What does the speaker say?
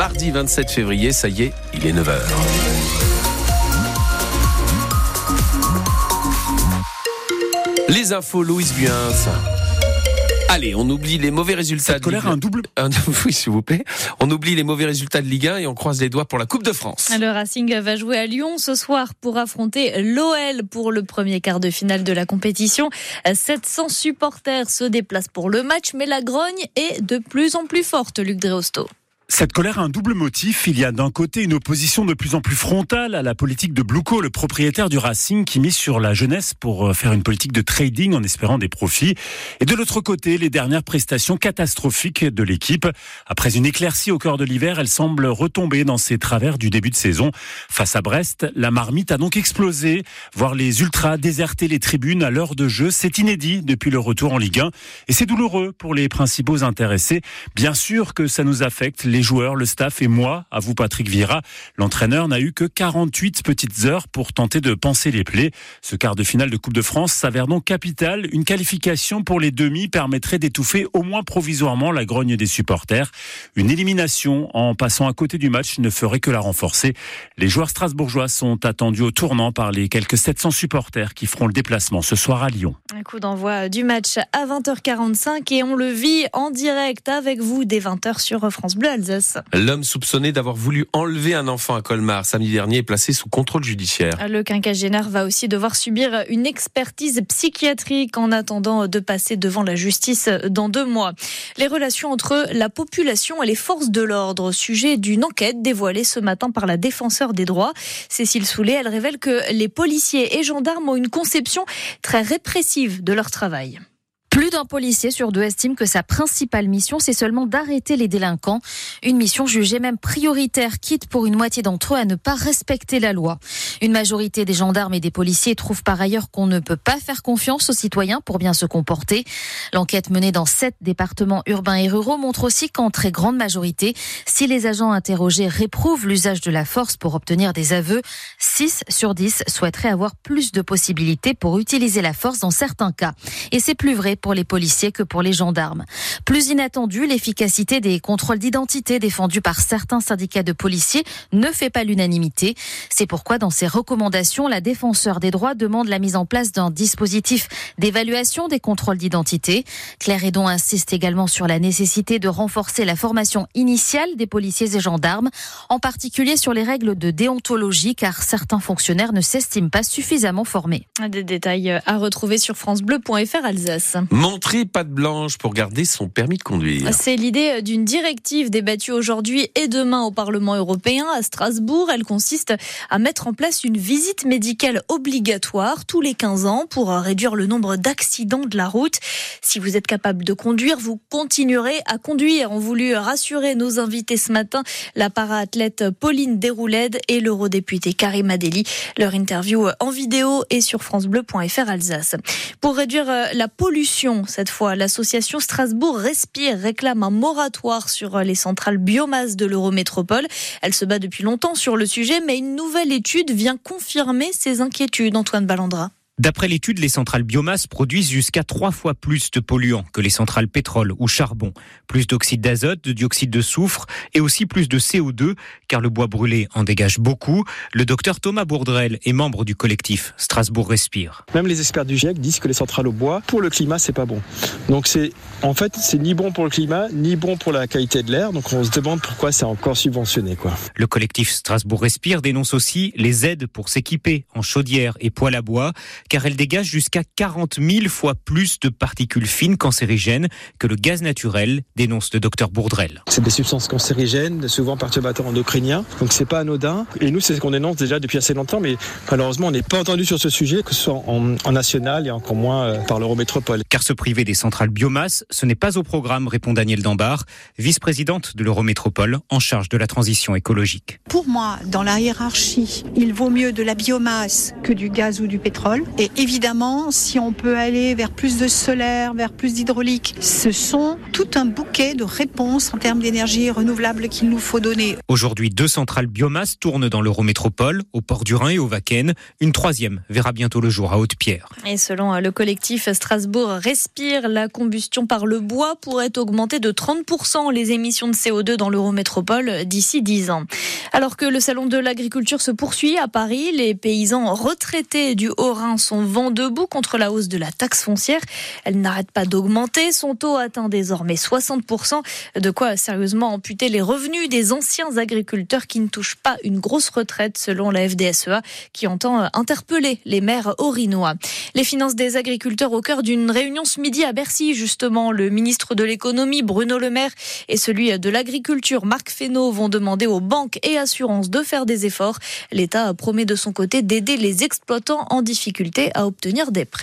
mardi 27 février, ça y est, il est 9h. Les infos, Louise Buins. Allez, on oublie les mauvais résultats. de colère un double. oui, s'il vous plaît. On oublie les mauvais résultats de Ligue 1 et on croise les doigts pour la Coupe de France. Le Racing va jouer à Lyon ce soir pour affronter l'OL pour le premier quart de finale de la compétition. 700 supporters se déplacent pour le match, mais la grogne est de plus en plus forte, Luc Dreosto. Cette colère a un double motif. Il y a d'un côté une opposition de plus en plus frontale à la politique de Bluco, le propriétaire du Racing, qui mise sur la jeunesse pour euh, faire une politique de trading en espérant des profits. Et de l'autre côté, les dernières prestations catastrophiques de l'équipe. Après une éclaircie au cœur de l'hiver, elle semble retomber dans ses travers du début de saison. Face à Brest, la marmite a donc explosé. Voir les ultras déserter les tribunes à l'heure de jeu, c'est inédit depuis le retour en Ligue 1. Et c'est douloureux pour les principaux intéressés. Bien sûr que ça nous affecte. Les joueurs, le staff et moi, à vous Patrick Vira. L'entraîneur n'a eu que 48 petites heures pour tenter de penser les plaies. Ce quart de finale de Coupe de France s'avère donc capital. Une qualification pour les demi permettrait d'étouffer au moins provisoirement la grogne des supporters. Une élimination en passant à côté du match ne ferait que la renforcer. Les joueurs strasbourgeois sont attendus au tournant par les quelques 700 supporters qui feront le déplacement ce soir à Lyon. Un coup d'envoi du match à 20h45 et on le vit en direct avec vous dès 20h sur France Bleu. L'homme soupçonné d'avoir voulu enlever un enfant à Colmar samedi dernier est placé sous contrôle judiciaire. Le quinquagénaire va aussi devoir subir une expertise psychiatrique en attendant de passer devant la justice dans deux mois. Les relations entre la population et les forces de l'ordre, sujet d'une enquête dévoilée ce matin par la défenseur des droits. Cécile Soulet, elle révèle que les policiers et gendarmes ont une conception très répressive de leur travail. Plus d'un policier sur deux estime que sa principale mission, c'est seulement d'arrêter les délinquants. Une mission jugée même prioritaire, quitte pour une moitié d'entre eux à ne pas respecter la loi. Une majorité des gendarmes et des policiers trouvent par ailleurs qu'on ne peut pas faire confiance aux citoyens pour bien se comporter. L'enquête menée dans sept départements urbains et ruraux montre aussi qu'en très grande majorité, si les agents interrogés réprouvent l'usage de la force pour obtenir des aveux, 6 sur 10 souhaiteraient avoir plus de possibilités pour utiliser la force dans certains cas. Et c'est plus vrai pour les policiers que pour les gendarmes. Plus inattendu, l'efficacité des contrôles d'identité défendus par certains syndicats de policiers ne fait pas l'unanimité. C'est pourquoi dans ses recommandations, la défenseur des droits demande la mise en place d'un dispositif d'évaluation des contrôles d'identité. Claire Edon insiste également sur la nécessité de renforcer la formation initiale des policiers et gendarmes, en particulier sur les règles de déontologie, car certains fonctionnaires ne s'estiment pas suffisamment formés. Des détails à retrouver sur francebleu.fr Alsace. Montrer patte blanche pour garder son permis de conduire. C'est l'idée d'une directive débattue aujourd'hui et demain au Parlement européen à Strasbourg. Elle consiste à mettre en place une visite médicale obligatoire tous les 15 ans pour réduire le nombre d'accidents de la route. Si vous êtes capable de conduire, vous continuerez à conduire. On voulu rassurer nos invités ce matin, la para-athlète Pauline Déroulède et l'eurodéputé Karim Adeli. Leur interview en vidéo est sur francebleu.fr Alsace. Pour réduire la pollution cette fois, l'association Strasbourg Respire réclame un moratoire sur les centrales biomasse de l'Eurométropole. Elle se bat depuis longtemps sur le sujet, mais une nouvelle étude vient confirmer ses inquiétudes. Antoine Ballandra. D'après l'étude, les centrales biomasse produisent jusqu'à trois fois plus de polluants que les centrales pétrole ou charbon. Plus d'oxyde d'azote, de dioxyde de soufre et aussi plus de CO2, car le bois brûlé en dégage beaucoup. Le docteur Thomas Bourdrel est membre du collectif Strasbourg Respire. Même les experts du GIEC disent que les centrales au bois, pour le climat, c'est pas bon. Donc c'est, en fait, c'est ni bon pour le climat, ni bon pour la qualité de l'air. Donc on se demande pourquoi c'est encore subventionné, quoi. Le collectif Strasbourg Respire dénonce aussi les aides pour s'équiper en chaudière et poêle à bois car elle dégage jusqu'à 40 000 fois plus de particules fines cancérigènes que le gaz naturel, dénonce le docteur Bourdrel. C'est des substances cancérigènes, souvent perturbateurs endocriniens, donc c'est pas anodin. Et nous, c'est ce qu'on dénonce déjà depuis assez longtemps, mais malheureusement, on n'est pas entendu sur ce sujet, que ce soit en, national et encore moins euh, par l'Eurométropole. Car se priver des centrales biomasse, ce n'est pas au programme, répond Daniel Dambar, vice-présidente de l'Eurométropole en charge de la transition écologique. Pour moi, dans la hiérarchie, il vaut mieux de la biomasse que du gaz ou du pétrole Et évidemment, si on peut aller vers plus de solaire, vers plus d'hydraulique, ce sont tout un bouquet de réponses en termes d'énergie renouvelable qu'il nous faut donner. Aujourd'hui, deux centrales biomasse tournent dans l'Eurométropole, au port du Rhin et au Vaken. Une troisième verra bientôt le jour à Haute-Pierre. Et selon le collectif Strasbourg Respire, la combustion par le bois pourrait augmenter de 30% les émissions de CO2 dans l'Eurométropole d'ici 10 ans. Alors que le salon de l'agriculture se poursuit à Paris, les paysans retraités du Haut-Rhin sont vent debout contre la hausse de la taxe foncière. Elle n'arrête pas d'augmenter. Son taux atteint désormais 60%. De quoi sérieusement amputer les revenus des anciens agriculteurs qui ne touchent pas une grosse retraite selon la FDSEA qui entend interpeller les maires orinois. Les finances des agriculteurs au cœur d'une réunion ce midi à Bercy, justement. Le ministre de l'économie, Bruno Le Maire, et celui de l'agriculture, Marc Fesneau, vont demander aux banques et assurances de faire des efforts. L'État promet de son côté d'aider les exploitants en difficulté à obtenir des prêts.